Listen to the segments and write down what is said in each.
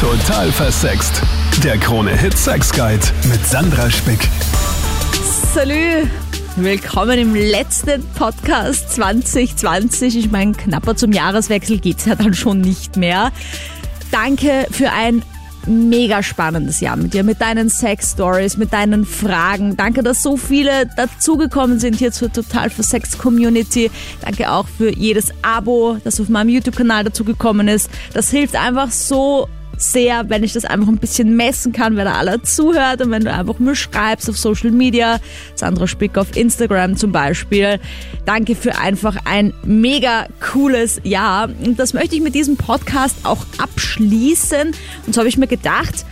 Total versext. Der Krone Hit Sex Guide mit Sandra Spick. Salü! Willkommen im letzten Podcast 2020. Ich meine, knapper zum Jahreswechsel geht's ja dann schon nicht mehr. Danke für ein mega spannendes Jahr mit dir, mit deinen Sex-Stories, mit deinen Fragen. Danke, dass so viele dazugekommen sind hier zur Total für Sex Community. Danke auch für jedes Abo, das auf meinem YouTube-Kanal dazugekommen ist. Das hilft einfach so sehr, wenn ich das einfach ein bisschen messen kann, wer da alle zuhört und wenn du einfach mir schreibst auf Social Media, Sandra Spick auf Instagram zum Beispiel. Danke für einfach ein mega cooles Jahr. Und das möchte ich mit diesem Podcast auch abschließen. Und so habe ich mir gedacht,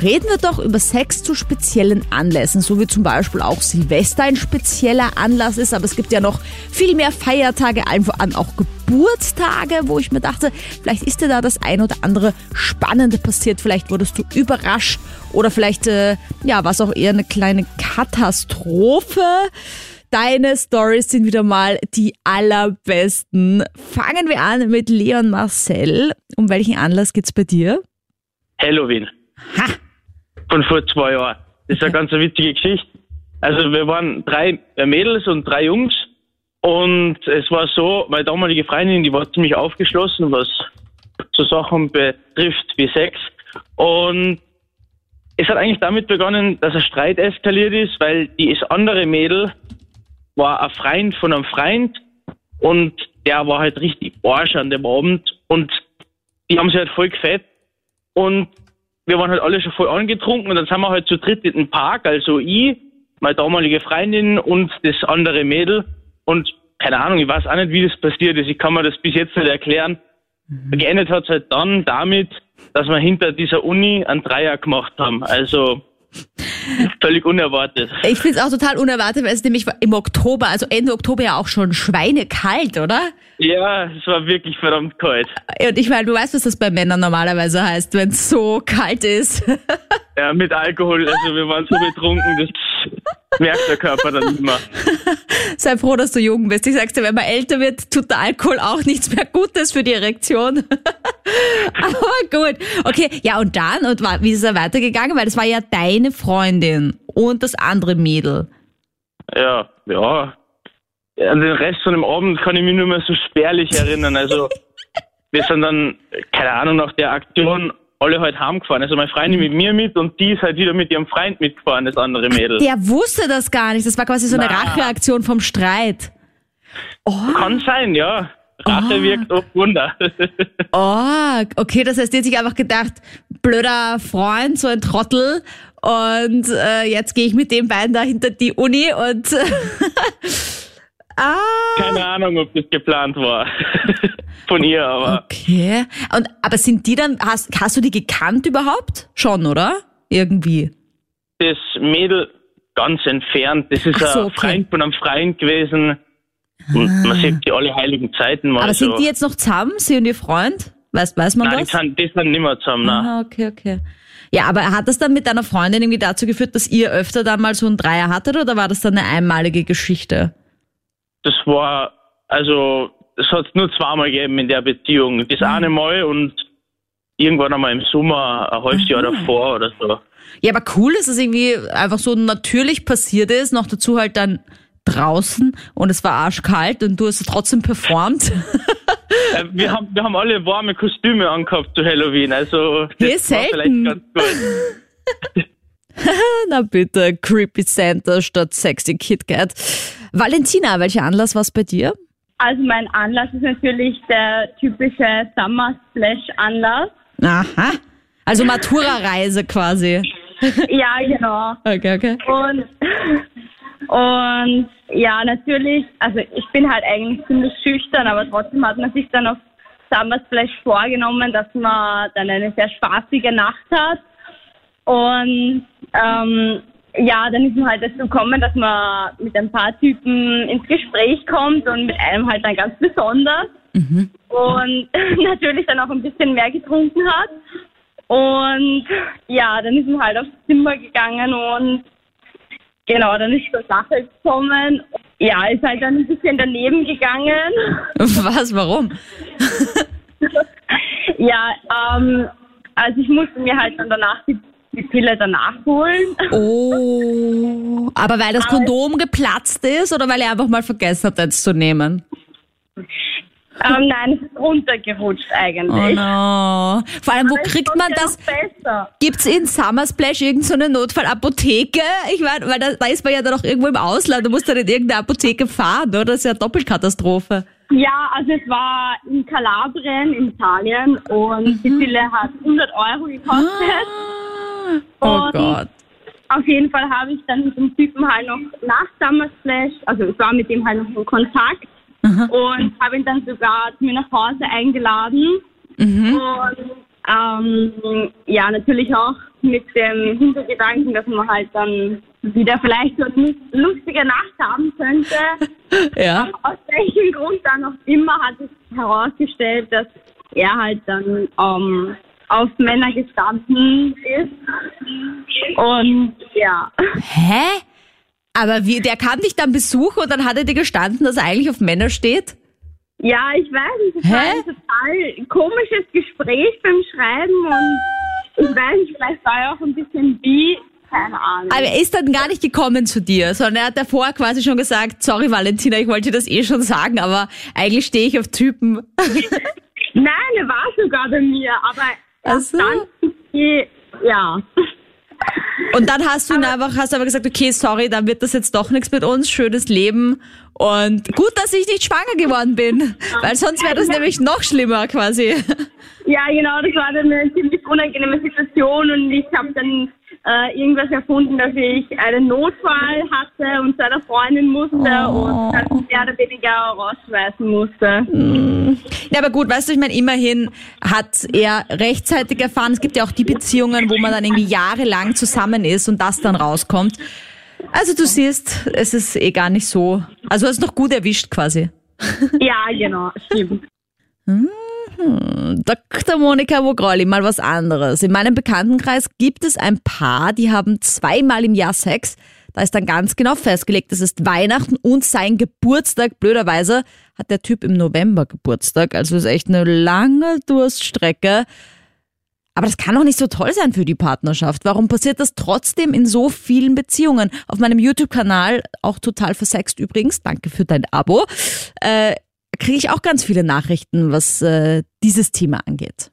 Reden wir doch über Sex zu speziellen Anlässen, so wie zum Beispiel auch Silvester ein spezieller Anlass ist, aber es gibt ja noch viel mehr Feiertage, allen voran auch Geburtstage, wo ich mir dachte, vielleicht ist dir da das ein oder andere Spannende passiert, vielleicht wurdest du überrascht oder vielleicht, äh, ja, war es auch eher eine kleine Katastrophe. Deine Stories sind wieder mal die allerbesten. Fangen wir an mit Leon Marcel. Um welchen Anlass geht's bei dir? Halloween. Ha! Von vor zwei Jahren. Das ist eine ganz witzige Geschichte. Also wir waren drei Mädels und drei Jungs und es war so, meine damalige Freundin, die war ziemlich aufgeschlossen, was so Sachen betrifft wie Sex und es hat eigentlich damit begonnen, dass ein Streit eskaliert ist, weil die andere Mädel war ein Freund von einem Freund und der war halt richtig Arsch an dem Abend und die haben sich halt voll gefett und wir waren halt alle schon voll angetrunken und dann sind wir halt zu dritt in den Park, also ich, meine damalige Freundin und das andere Mädel und keine Ahnung, ich weiß auch nicht, wie das passiert ist. Ich kann mir das bis jetzt nicht erklären. Mhm. Geendet hat es halt dann damit, dass wir hinter dieser Uni einen Dreier gemacht haben. Also Völlig unerwartet. Ich finde es auch total unerwartet, weil es nämlich im Oktober, also Ende Oktober ja auch schon schweinekalt, oder? Ja, es war wirklich verdammt kalt. Und ich meine, du weißt, was das bei Männern normalerweise heißt, wenn es so kalt ist. Ja, mit Alkohol. Also wir waren so betrunken, das merkt der Körper dann nicht mehr. Sei froh, dass du jung bist. Ich sag's dir, wenn man älter wird, tut der Alkohol auch nichts mehr Gutes für die Erektion. Aber gut. Okay, ja und dann, und wie ist es weitergegangen? Weil das war ja deine Freundin und das andere Mädel. Ja, ja. An den Rest von dem Abend kann ich mich nur mehr so spärlich erinnern. Also wir sind dann, keine Ahnung, nach der Aktion alle halt heimgefahren. Also meine Freundin mit mir mit und die ist halt wieder mit ihrem Freund mitgefahren, das andere Mädel. Der wusste das gar nicht. Das war quasi so eine Na. Racheaktion vom Streit. Oh. Kann sein, ja. Rache oh. wirkt oft Wunder. oh, okay, das heißt, die hat sich einfach gedacht, blöder Freund, so ein Trottel. Und äh, jetzt gehe ich mit dem beiden da hinter die Uni und ah. Keine Ahnung, ob das geplant war. Von ihr, aber. Okay. Und aber sind die dann, hast, hast du die gekannt überhaupt? Schon, oder? Irgendwie. Das Mädel ganz entfernt. Das ist so, ein okay. Freund von einem Freund gewesen. Und ah. man sieht die alle heiligen Zeiten mal. Aber so. sind die jetzt noch zusammen, sie und ihr Freund? Weiß, weiß man nein, das? Nein, die sind nicht mehr zusammen. Nein. Ah, okay, okay. Ja, aber hat das dann mit deiner Freundin irgendwie dazu geführt, dass ihr öfter dann mal so einen Dreier hattet oder war das dann eine einmalige Geschichte? Das war, also, es hat es nur zweimal gegeben in der Beziehung. Das mhm. eine Mal und irgendwann einmal im Sommer, ein halbes Jahr davor oder so. Ja, aber cool, dass es irgendwie einfach so natürlich passiert ist, noch dazu halt dann draußen und es war arschkalt und du hast trotzdem performt. Äh, wir, haben, wir haben alle warme Kostüme angehabt zu Halloween, also das Hier war vielleicht ganz gut. Na bitte, Creepy Santa statt Sexy KitKat. Valentina, welcher Anlass war es bei dir? Also mein Anlass ist natürlich der typische Summer Splash Anlass. Aha. Also Matura-Reise quasi. ja, genau. Okay, okay. Und, und ja, natürlich, also ich bin halt eigentlich ziemlich schüchtern, aber trotzdem hat man sich dann auf Summer Splash vorgenommen, dass man dann eine sehr spaßige Nacht hat. Und ähm, ja, dann ist man halt dazu gekommen, dass man mit ein paar Typen ins Gespräch kommt und mit einem halt dann ganz besonders. Mhm. Und natürlich dann auch ein bisschen mehr getrunken hat. Und ja, dann ist man halt aufs Zimmer gegangen und genau, dann ist zur Sache gekommen. Ja, ist halt dann ein bisschen daneben gegangen. Was, warum? ja, ähm, Also ich musste mir halt dann danach die, die Pille danach holen. Oh, aber weil das Kondom geplatzt ist oder weil ihr einfach mal vergessen habt, eins zu nehmen? Ähm, nein, es ist runtergerutscht Oh eigentlich. no. Vor allem, wo Aber es kriegt man das? Besser. Gibt's in Summer Splash irgendeine so Notfallapotheke? Ich meine, weil da, da ist man ja dann auch irgendwo im Ausland, da muss dann in irgendeine Apotheke fahren, oder? Das ist ja eine Doppelkatastrophe. Ja, also es war in Kalabrien in Italien und die Pille hat 100 Euro gekostet. Oh Und- Gott. Auf jeden Fall habe ich dann mit dem Typen halt noch nach Summer Splash, also ich war mit ihm halt noch in Kontakt und habe ihn dann sogar zu mir nach Hause eingeladen. Und ähm, ja, natürlich auch mit dem Hintergedanken, dass man halt dann wieder vielleicht so eine lustige Nacht haben könnte. Ja. Aus welchem Grund dann auch immer hat es herausgestellt, dass er halt dann ähm, auf Männer gestanden ist. Und ja. Hä? Aber wie, der kam dich dann besuchen und dann hat er dir gestanden, dass er eigentlich auf Männer steht? Ja, ich weiß nicht, es war ein total komisches Gespräch beim Schreiben und ich weiß nicht, vielleicht war er auch ein bisschen wie, keine Ahnung. Aber er ist dann gar nicht gekommen zu dir, sondern er hat davor quasi schon gesagt, sorry Valentina, ich wollte dir das eh schon sagen, aber eigentlich stehe ich auf Typen. Nein, er war sogar bei mir, aber Ach erst so. dann, ja. Und dann hast du ihn einfach, hast du aber gesagt, okay, sorry, dann wird das jetzt doch nichts mit uns, schönes Leben. Und gut, dass ich nicht schwanger geworden bin, weil sonst wäre das nämlich noch schlimmer quasi. Ja, genau, das war dann eine ziemlich unangenehme Situation und ich habe dann äh, irgendwas erfunden, dass ich einen Notfall hatte und zu einer Freundin musste und dann mehr oder weniger rausschmeißen musste. Ja, aber gut, weißt du, ich meine, immerhin hat er rechtzeitig erfahren, es gibt ja auch die Beziehungen, wo man dann irgendwie jahrelang zusammen ist und das dann rauskommt. Also du siehst, es ist eh gar nicht so, also du hast noch gut erwischt quasi. Ja, genau, stimmt. Dr. Monika Vogrolli, mal was anderes. In meinem Bekanntenkreis gibt es ein Paar, die haben zweimal im Jahr Sex. Da ist dann ganz genau festgelegt, es ist Weihnachten und sein Geburtstag. Blöderweise hat der Typ im November Geburtstag, also ist echt eine lange Durststrecke. Aber das kann doch nicht so toll sein für die Partnerschaft. Warum passiert das trotzdem in so vielen Beziehungen? Auf meinem YouTube-Kanal, auch total versext übrigens, danke für dein Abo, äh, kriege ich auch ganz viele Nachrichten, was äh, dieses Thema angeht.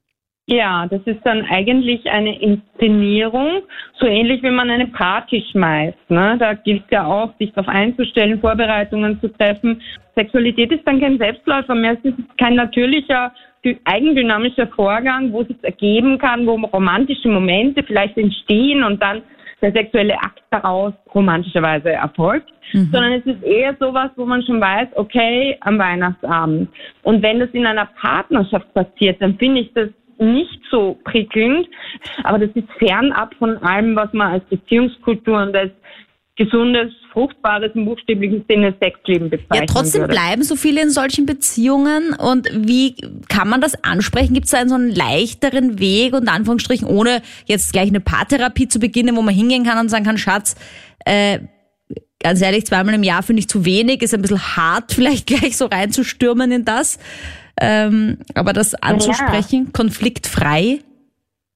Ja, das ist dann eigentlich eine Inszenierung, so ähnlich wie man eine Party schmeißt. Ne? Da gilt ja auch, sich darauf einzustellen, Vorbereitungen zu treffen. Sexualität ist dann kein Selbstläufer mehr, es ist kein natürlicher, dy- eigendynamischer Vorgang, wo es sich ergeben kann, wo romantische Momente vielleicht entstehen und dann der sexuelle Akt daraus romantischerweise erfolgt, sondern es ist eher sowas, wo man schon weiß, okay, am Weihnachtsabend. Und wenn das in einer Partnerschaft passiert, dann finde ich das nicht so prickelnd, aber das ist fernab von allem, was man als Beziehungskultur und als gesundes, fruchtbares, im buchstäblichen Sinne Sexleben bezeichnen Ja, trotzdem würde. bleiben so viele in solchen Beziehungen. Und wie kann man das ansprechen? Gibt es da einen so einen leichteren Weg, unter Anführungsstrichen, ohne jetzt gleich eine Paartherapie zu beginnen, wo man hingehen kann und sagen kann, Schatz, äh, ganz ehrlich, zweimal im Jahr finde ich zu wenig, ist ein bisschen hart, vielleicht gleich so reinzustürmen in das. Ähm, aber das anzusprechen, konfliktfrei.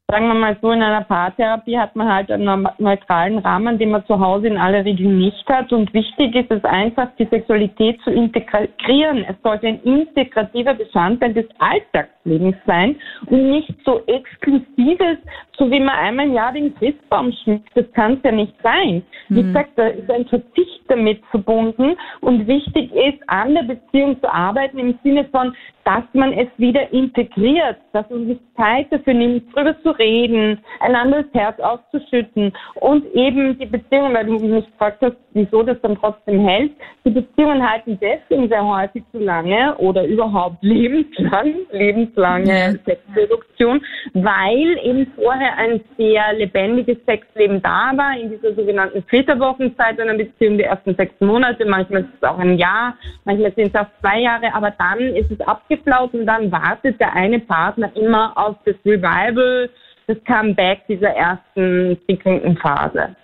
Sagen wir mal so, in einer Paartherapie hat man halt einen neutralen Rahmen, den man zu Hause in aller Regel nicht hat. Und wichtig ist es einfach, die Sexualität zu integrieren. Es sollte ein integrativer Bestandteil des Alltagslebens sein und nicht so exklusives, so wie man einmal im Jahr den Christbaum schmückt. Das kann es ja nicht sein. Wie gesagt, da ist ein Verzicht damit verbunden. Und wichtig ist, an der Beziehung zu arbeiten im Sinne von, dass man es wieder integriert, dass man sich Zeit dafür nimmt, drüber zu reden, einander das Herz auszuschütten und eben die Beziehungen, weil du mich gefragt hast, wieso das dann trotzdem hält, die Beziehungen halten deswegen sehr häufig zu lange oder überhaupt lebenslang, lebenslange Sexreduktion, weil eben vorher ein sehr lebendiges Sexleben da war, in dieser sogenannten Flitterwochenzeit einer Beziehung, die ersten sechs Monate, manchmal ist es auch ein Jahr, manchmal sind es auch zwei Jahre, aber dann ist es abgeflaut und dann wartet der eine Partner immer auf das Revival, das Comeback dieser ersten prickelnden Phase.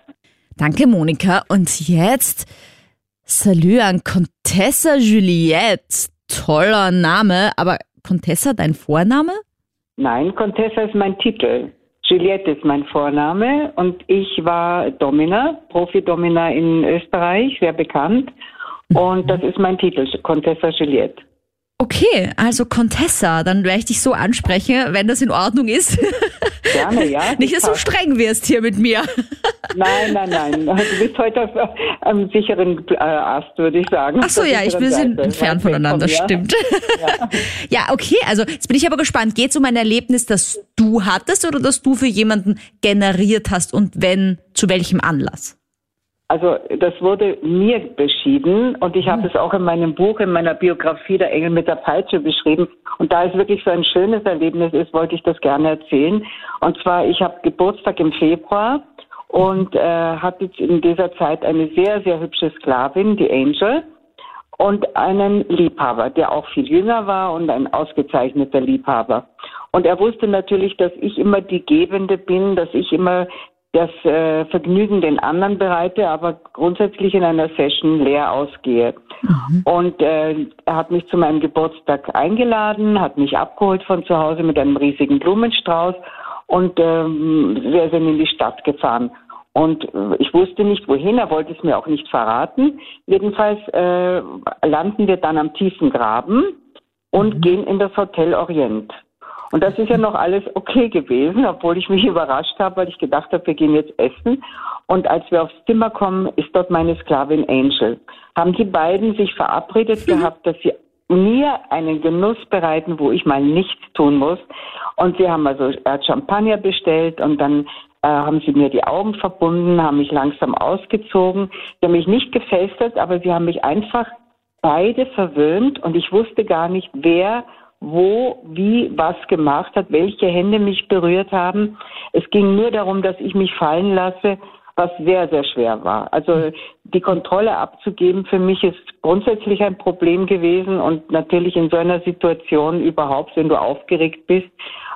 Danke, Monika. Und jetzt Salut an Contessa Juliette. Toller Name, aber Contessa dein Vorname? Nein, Contessa ist mein Titel. Juliette ist mein Vorname und ich war Domina, Profi-Domina in Österreich, sehr bekannt. Und das ist mein Titel, Contessa Juliette. Okay, also Contessa, dann werde ich dich so ansprechen, wenn das in Ordnung ist. Gerne, ja. Nicht, dass du streng wirst hier mit mir. Nein, nein, nein. Du bist heute auf einem sicheren äh, Ast, würde ich sagen. Ach so, ja, ich, sind Seite. entfernt voneinander, stimmt. Ja. okay, also jetzt bin ich aber gespannt. Geht es um ein Erlebnis, das du hattest oder das du für jemanden generiert hast und wenn, zu welchem Anlass? Also das wurde mir beschieden und ich habe es auch in meinem Buch, in meiner Biografie Der Engel mit der Peitsche beschrieben. Und da es wirklich so ein schönes Erlebnis ist, wollte ich das gerne erzählen. Und zwar, ich habe Geburtstag im Februar und äh, hatte in dieser Zeit eine sehr, sehr hübsche Sklavin, die Angel, und einen Liebhaber, der auch viel jünger war und ein ausgezeichneter Liebhaber. Und er wusste natürlich, dass ich immer die Gebende bin, dass ich immer das äh, Vergnügen den anderen bereite, aber grundsätzlich in einer Session leer ausgehe. Und äh, er hat mich zu meinem Geburtstag eingeladen, hat mich abgeholt von zu Hause mit einem riesigen Blumenstrauß und ähm, wir sind in die Stadt gefahren. Und äh, ich wusste nicht wohin, er wollte es mir auch nicht verraten. Jedenfalls äh, landen wir dann am tiefen Graben und gehen in das Hotel Orient. Und das ist ja noch alles okay gewesen, obwohl ich mich überrascht habe, weil ich gedacht habe, wir gehen jetzt essen. Und als wir aufs Zimmer kommen, ist dort meine Sklavin Angel. Haben die beiden sich verabredet gehabt, dass sie mir einen Genuss bereiten, wo ich mal nichts tun muss. Und sie haben also, er Champagner bestellt und dann äh, haben sie mir die Augen verbunden, haben mich langsam ausgezogen. Sie haben mich nicht gefesselt, aber sie haben mich einfach beide verwöhnt und ich wusste gar nicht, wer wo, wie, was gemacht hat, welche Hände mich berührt haben. Es ging nur darum, dass ich mich fallen lasse, was sehr, sehr schwer war. Also die Kontrolle abzugeben für mich ist grundsätzlich ein Problem gewesen und natürlich in so einer Situation überhaupt, wenn du aufgeregt bist.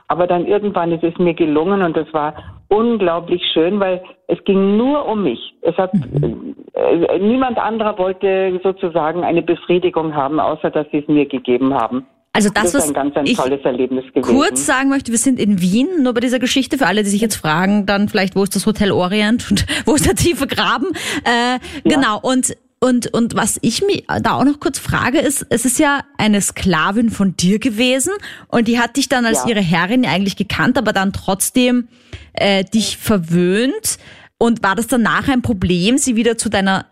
Aber dann irgendwann ist es mir gelungen und das war unglaublich schön, weil es ging nur um mich. Es hat äh, niemand anderer wollte sozusagen eine Befriedigung haben, außer dass sie es mir gegeben haben. Also das, Das, ist was ein ganz ein ich tolles Erlebnis gewesen. kurz sagen möchte, wir sind in Wien, nur bei dieser Geschichte, für alle, die sich jetzt fragen, dann vielleicht, wo ist das Hotel Orient und wo ist der tiefe Graben? Äh, Genau, und und, und was ich mich da auch noch kurz frage, ist, es ist ja eine Sklavin von dir gewesen und die hat dich dann als Ja. ihre Herrin eigentlich gekannt, aber dann trotzdem äh, dich verwöhnt. Und war das danach ein Problem, sie wieder zu deiner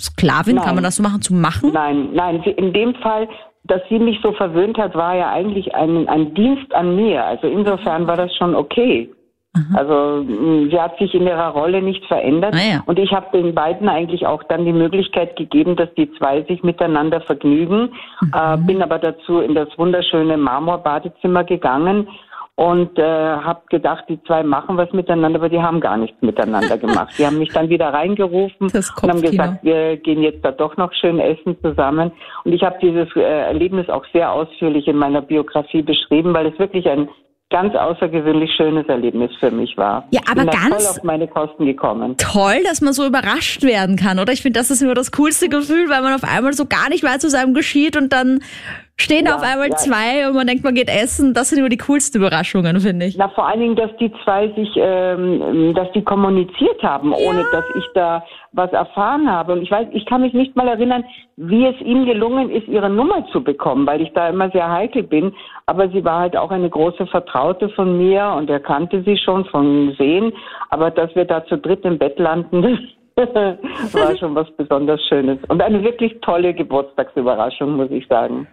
Sklavin, kann Nein. man das so machen, zu machen? Nein, nein, in dem Fall, dass sie mich so verwöhnt hat, war ja eigentlich ein, ein Dienst an mir. Also insofern war das schon okay. Also mh, sie hat sich in ihrer Rolle nicht verändert Ah ja. und ich habe den beiden eigentlich auch dann die Möglichkeit gegeben, dass die zwei sich miteinander vergnügen. Äh, bin aber dazu in das wunderschöne Marmorbadezimmer gegangen und äh, habe gedacht, die zwei machen was miteinander, aber die haben gar nichts miteinander gemacht. Die haben mich dann wieder reingerufen und haben gesagt, wir gehen jetzt da doch noch schön essen zusammen. Und ich habe dieses äh, Erlebnis auch sehr ausführlich in meiner Biografie beschrieben, weil es wirklich ein ganz außergewöhnlich schönes Erlebnis für mich war. Ja, aber ganz- voll auf meine Kosten gekommen. toll, dass man so überrascht werden kann, oder? Ich finde, das ist immer das coolste Gefühl, weil man auf einmal so gar nicht weiß, was einem geschieht und dann stehen Ja, auf einmal ja. zwei und man denkt, man geht essen. Das sind immer die coolsten Überraschungen, finde ich. Na, vor allen Dingen, dass die zwei sich, ähm, dass die kommuniziert haben, ohne dass ich da was erfahren habe. Und ich weiß, ich kann mich nicht mal erinnern, wie es ihm gelungen ist, ihre Nummer zu bekommen, weil ich da immer sehr heikel bin. Aber sie war halt auch eine große Vertraute von mir und er kannte sie schon von Sehen. Aber dass wir da zu dritt im Bett landen, war schon was besonders Schönes. Und eine wirklich tolle Geburtstagsüberraschung, muss ich sagen.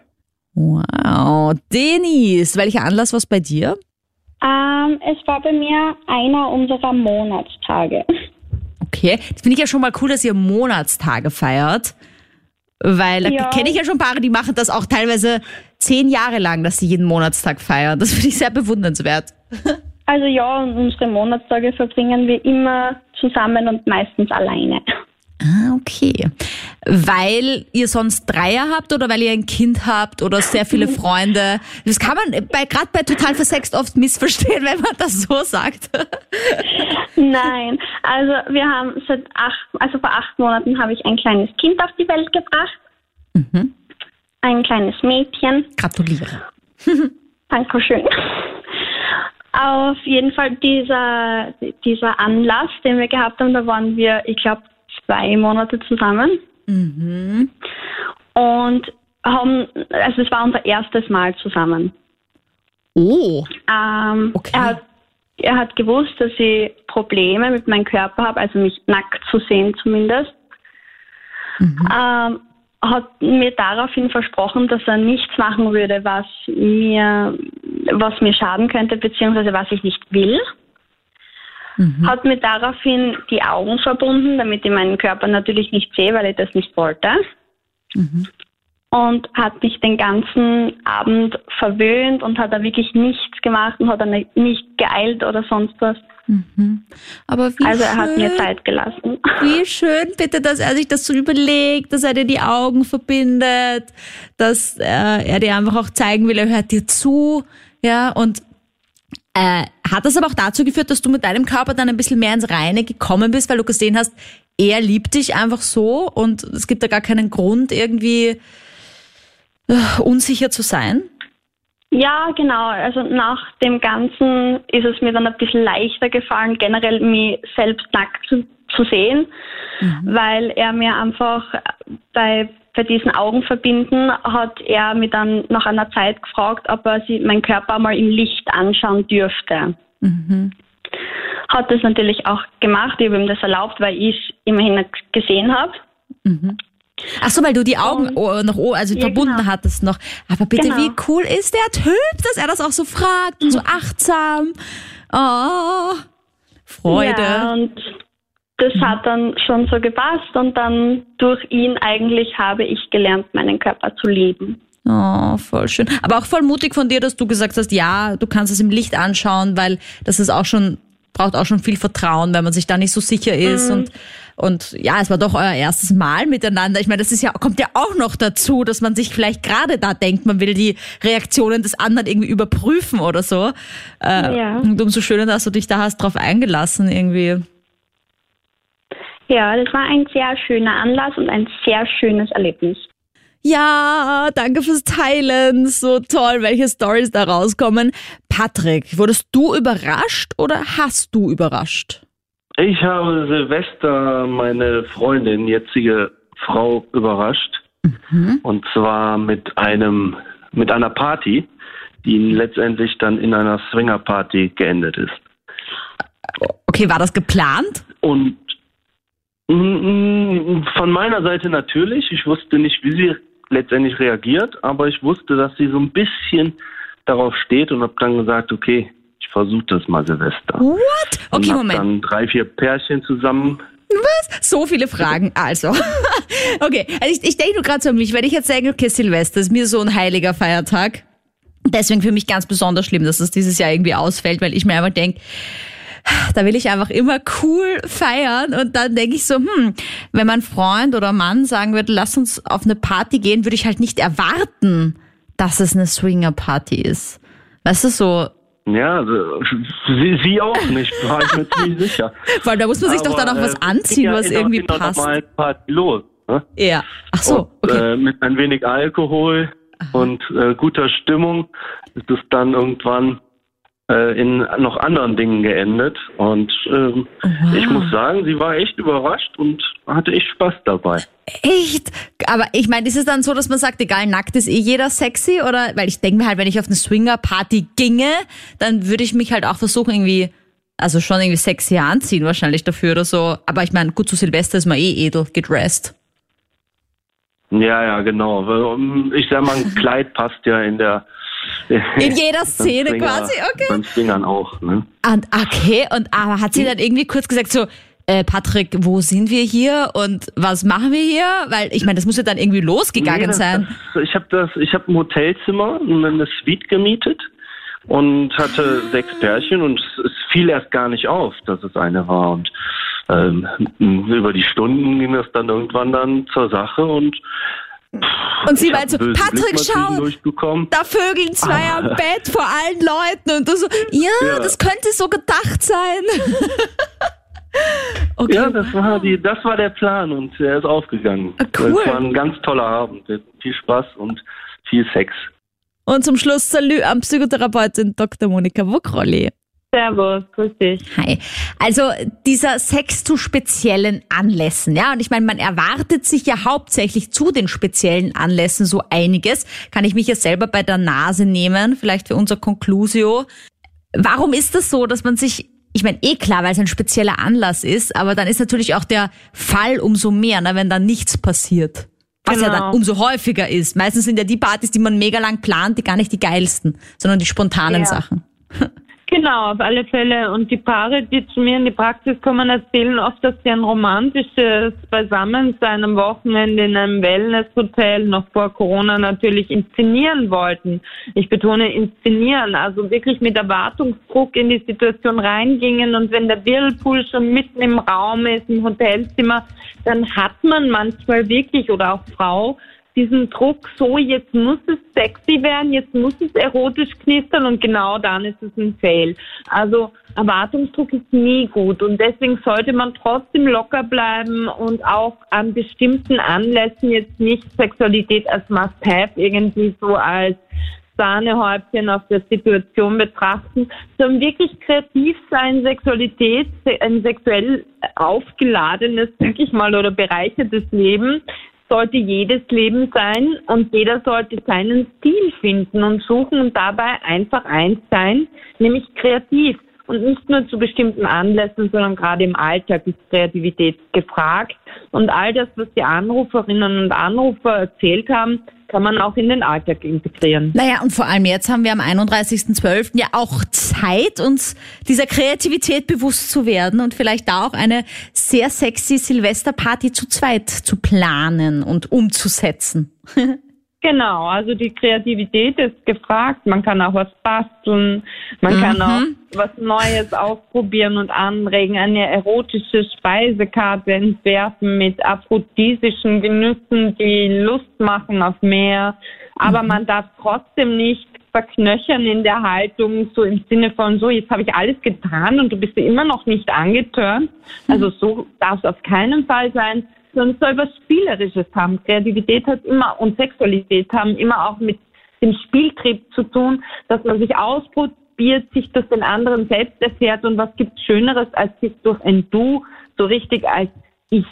Wow. Denise, welcher Anlass war es bei dir? Ähm, es war bei mir einer unserer Monatstage. Okay. Das finde ich ja schon mal cool, dass ihr Monatstage feiert. Weil da Ja. kenne ich ja schon Paare, die machen das auch teilweise zehn Jahre lang, dass sie jeden Monatstag feiern. Das finde ich sehr bewundernswert. Also ja, und unsere Monatstage verbringen wir immer zusammen und meistens alleine. Ah, okay. Weil ihr sonst Dreier habt oder weil ihr ein Kind habt oder sehr viele Freunde. Das kann man bei gerade bei total versext oft missverstehen, wenn man das so sagt. Nein, also wir haben seit acht, also vor acht Monaten habe ich ein kleines Kind auf die Welt gebracht. Ein kleines Mädchen. Gratuliere. Dankeschön. Auf jeden Fall dieser, dieser Anlass, den wir gehabt haben, da waren wir, ich glaube, zwei Monate zusammen. Mhm. Und haben, also es war unser erstes Mal zusammen. Oh. Ähm, Okay. er, hat, er hat gewusst, dass ich Probleme mit meinem Körper habe, also mich nackt zu sehen zumindest. Ähm, hat mir daraufhin versprochen, dass er nichts machen würde, was mir, was mir schaden könnte, beziehungsweise was ich nicht will. Hat mir daraufhin die Augen verbunden, damit ich meinen Körper natürlich nicht sehe, weil ich das nicht wollte. Und hat mich den ganzen Abend verwöhnt und hat da wirklich nichts gemacht und hat dann nicht geeilt oder sonst was. Aber wie Also er schön, hat mir Zeit gelassen. wie schön bitte, dass er sich das so überlegt, dass er dir die Augen verbindet, dass äh, er dir einfach auch zeigen will, er hört dir zu, ja, und äh, hat das aber auch dazu geführt, dass du mit deinem Körper dann ein bisschen mehr ins Reine gekommen bist, weil du gesehen hast, er liebt dich einfach so und es gibt da gar keinen Grund, irgendwie äh, unsicher zu sein? Ja, genau. Also nach dem Ganzen ist es mir dann ein bisschen leichter gefallen, generell mich selbst nackt zu, zu sehen, weil er mir einfach bei, bei diesen Augenverbinden hat er mir dann nach einer Zeit gefragt, ob er sich meinen Körper mal im Licht anschauen dürfte. Hat das natürlich auch gemacht, ich habe ihm das erlaubt, weil ich es immerhin gesehen habe. Ach so, weil du die Augen oh, noch also Ja, verbunden genau. hattest noch. Aber bitte, Genau. wie cool ist der Typ, dass er das auch so fragt und so achtsam. Oh, Freude. Ja, und das hat dann schon so gepasst und dann durch ihn eigentlich habe ich gelernt, meinen Körper zu lieben. Oh, voll schön. Aber auch voll mutig von dir, dass du gesagt hast, ja, du kannst es im Licht anschauen, weil das ist auch schon, braucht auch schon viel Vertrauen, wenn man sich da nicht so sicher ist und, und ja, es war doch euer erstes Mal miteinander. Ich meine, das ist ja, kommt ja auch noch dazu, dass man sich vielleicht gerade da denkt, man will die Reaktionen des anderen irgendwie überprüfen oder so. Äh, Ja. Und umso schöner, dass du dich da hast drauf eingelassen irgendwie. Ja, das war ein sehr schöner Anlass und ein sehr schönes Erlebnis. Ja, danke fürs Teilen. So toll, welche Stories da rauskommen. Patrick, wurdest du überrascht oder hast du überrascht? Ich habe Silvester meine Freundin, jetzige Frau, überrascht. Und zwar mit einem, mit einer Party, die letztendlich dann in einer Swingerparty geendet ist. Okay, war das geplant? Und von meiner Seite natürlich. Ich wusste nicht, wie sie letztendlich reagiert, aber ich wusste, dass sie so ein bisschen darauf steht und habe dann gesagt, okay, ich versuche das mal Silvester. What? und Okay, hab Moment. dann drei, vier Pärchen zusammen So viele Fragen. Also, okay, also ich, ich denke nur gerade so an mich, wenn ich jetzt sage, okay, Silvester ist mir so ein heiliger Feiertag. Deswegen für mich ganz besonders schlimm, dass es dieses Jahr irgendwie ausfällt, weil ich mir einfach denke, da will ich einfach immer cool feiern und dann denke ich so, hm, wenn mein Freund oder Mann sagen würde, lass uns auf eine Party gehen, würde ich halt nicht erwarten, dass es eine Swinger-Party ist. Weißt du, so, Ja, also, sie, sie auch nicht, war ich mir ziemlich sicher. weil da muss man sich doch dann auch Aber, was äh, anziehen, ja was in irgendwie in passt. normalen Party los. Ne? Ja. Ach so, und, okay. äh, mit ein wenig Alkohol und äh, guter Stimmung ist es dann irgendwann äh, in noch anderen Dingen geendet. Und ähm, Wow. ich muss sagen, sie war echt überrascht und hatte echt Spaß dabei. Echt? Aber ich meine, ist es dann so, dass man sagt, egal, nackt ist eh jeder sexy? Oder, weil ich denke mir halt, wenn ich auf eine Swinger-Party ginge, dann würde ich mich halt auch versuchen, irgendwie, also schon irgendwie sexy anziehen wahrscheinlich dafür oder so. Aber ich meine, gut, zu Silvester ist man eh edel gedressed. Ja, ja, genau. Um, Ich sag mal, ein Kleid passt ja in der In jeder Szene quasi, okay. Beim Swingern auch, ne? Und, okay, und aber hat sie dann irgendwie kurz gesagt so, äh, Patrick, wo sind wir hier und was machen wir hier? Weil ich meine, das muss ja dann irgendwie losgegangen Nee, das, sein. Das, ich habe das, ich habe ein Hotelzimmer, eine Suite gemietet und hatte sechs Pärchen und es, es fiel erst gar nicht auf, dass es eine war und ähm, über die Stunden ging das dann irgendwann dann zur Sache und Und sie meint so, Patrick, schau, da vögeln zwei am Bett vor allen Leuten und du so, ja, Ja. das könnte so gedacht sein. okay. Ja, das war die, das war der Plan und er ist aufgegangen. Ah, cool. Es war ein ganz toller Abend, viel Spaß und viel Sex. Und zum Schluss Salü an Psychotherapeutin Dr. Monika Wukrolli. Servus, grüß dich. Hi. Also dieser Sex zu speziellen Anlässen, ja, und ich meine, man erwartet sich ja hauptsächlich zu den speziellen Anlässen so einiges. Kann ich mich ja selber bei der Nase nehmen, vielleicht für unser Conclusio. Warum ist das so, dass man sich ich meine, eh klar, weil es ein spezieller Anlass ist, aber dann ist natürlich auch der Fall umso mehr, ne, wenn da nichts passiert. Was genau. ja dann genau. umso häufiger ist. Meistens sind ja die Partys, die man mega lang plant, die gar nicht die geilsten, sondern die spontanen ja. Sachen. Genau, auf alle Fälle. Und die Paare, die zu mir in die Praxis kommen, erzählen oft, dass sie ein romantisches Beisammensein am Wochenende in einem Wellnesshotel noch vor Corona natürlich inszenieren wollten. Ich betone inszenieren, also wirklich mit Erwartungsdruck in die Situation reingingen und wenn der Whirlpool schon mitten im Raum ist, im Hotelzimmer, dann hat man manchmal wirklich oder auch Frau diesen Druck, so jetzt muss es sexy werden, jetzt muss es erotisch knistern und genau dann ist es ein Fail. Also Erwartungsdruck ist nie gut und deswegen sollte man trotzdem locker bleiben und auch an bestimmten Anlässen jetzt nicht Sexualität als Must-Have irgendwie so als Sahnehäubchen auf der Situation betrachten, sondern wirklich kreativ sein, Sexualität, ein sexuell aufgeladenes, denke ich mal, oder bereichertes Leben sollte jedes Leben sein und jeder sollte seinen Stil finden und suchen und dabei einfach eins sein, nämlich kreativ. Und nicht nur zu bestimmten Anlässen, sondern gerade im Alltag ist Kreativität gefragt. Und all das, was die Anruferinnen und Anrufer erzählt haben, kann man auch in den Alltag integrieren. Naja, und vor allem jetzt haben wir am 31.12. ja auch Zeit, uns dieser Kreativität bewusst zu werden und vielleicht da auch eine sehr sexy Silvesterparty zu zweit zu planen und umzusetzen. Genau, also die Kreativität ist gefragt. Man kann auch was basteln, man mhm. kann auch was Neues ausprobieren und anregen, eine erotische Speisekarte entwerfen mit aphrodisischen Genüssen, die Lust machen auf mehr. Aber mhm. man darf trotzdem nicht verknöchern in der Haltung, so im Sinne von, so, jetzt habe ich alles getan und du bist immer noch nicht angetörnt. Also so darf es auf keinen Fall sein sondern soll was Spielerisches haben. Kreativität hat immer und Sexualität haben immer auch mit dem Spieltrieb zu tun, dass man sich ausprobiert, sich durch den anderen selbst erfährt und was gibt Schöneres, als sich durch ein Du so richtig als ich,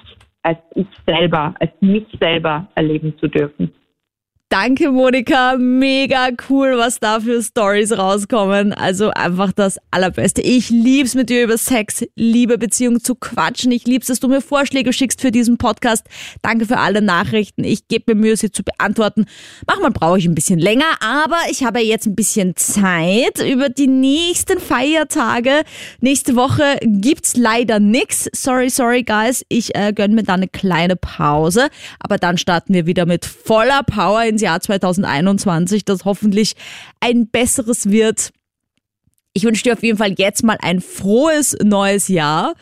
als ich selber, als mich selber erleben zu dürfen. Danke, Monika. Mega cool, was da für Stories rauskommen. Also einfach das Allerbeste. Ich lieb's mit dir über Sex, Liebe, Beziehung zu quatschen. Ich lieb's, dass du mir Vorschläge schickst für diesen Podcast. Danke für alle Nachrichten. Ich gebe mir Mühe, sie zu beantworten. Manchmal brauche ich ein bisschen länger, aber ich habe jetzt ein bisschen Zeit über die nächsten Feiertage. Nächste Woche gibt's leider nix. Sorry, sorry, guys. Ich äh, gönn mir da eine kleine Pause. Aber dann starten wir wieder mit voller Power in ins Jahr 2021, das hoffentlich ein besseres wird. Ich wünsche dir auf jeden Fall jetzt mal ein frohes neues Jahr.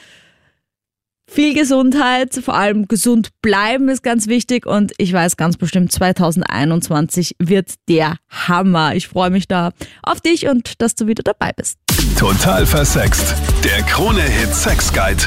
Viel Gesundheit, vor allem gesund bleiben ist ganz wichtig und ich weiß ganz bestimmt, 2021 wird der Hammer. Ich freue mich da auf dich und dass du wieder dabei bist. Total versext. Der Krone-Hit Sex Guide.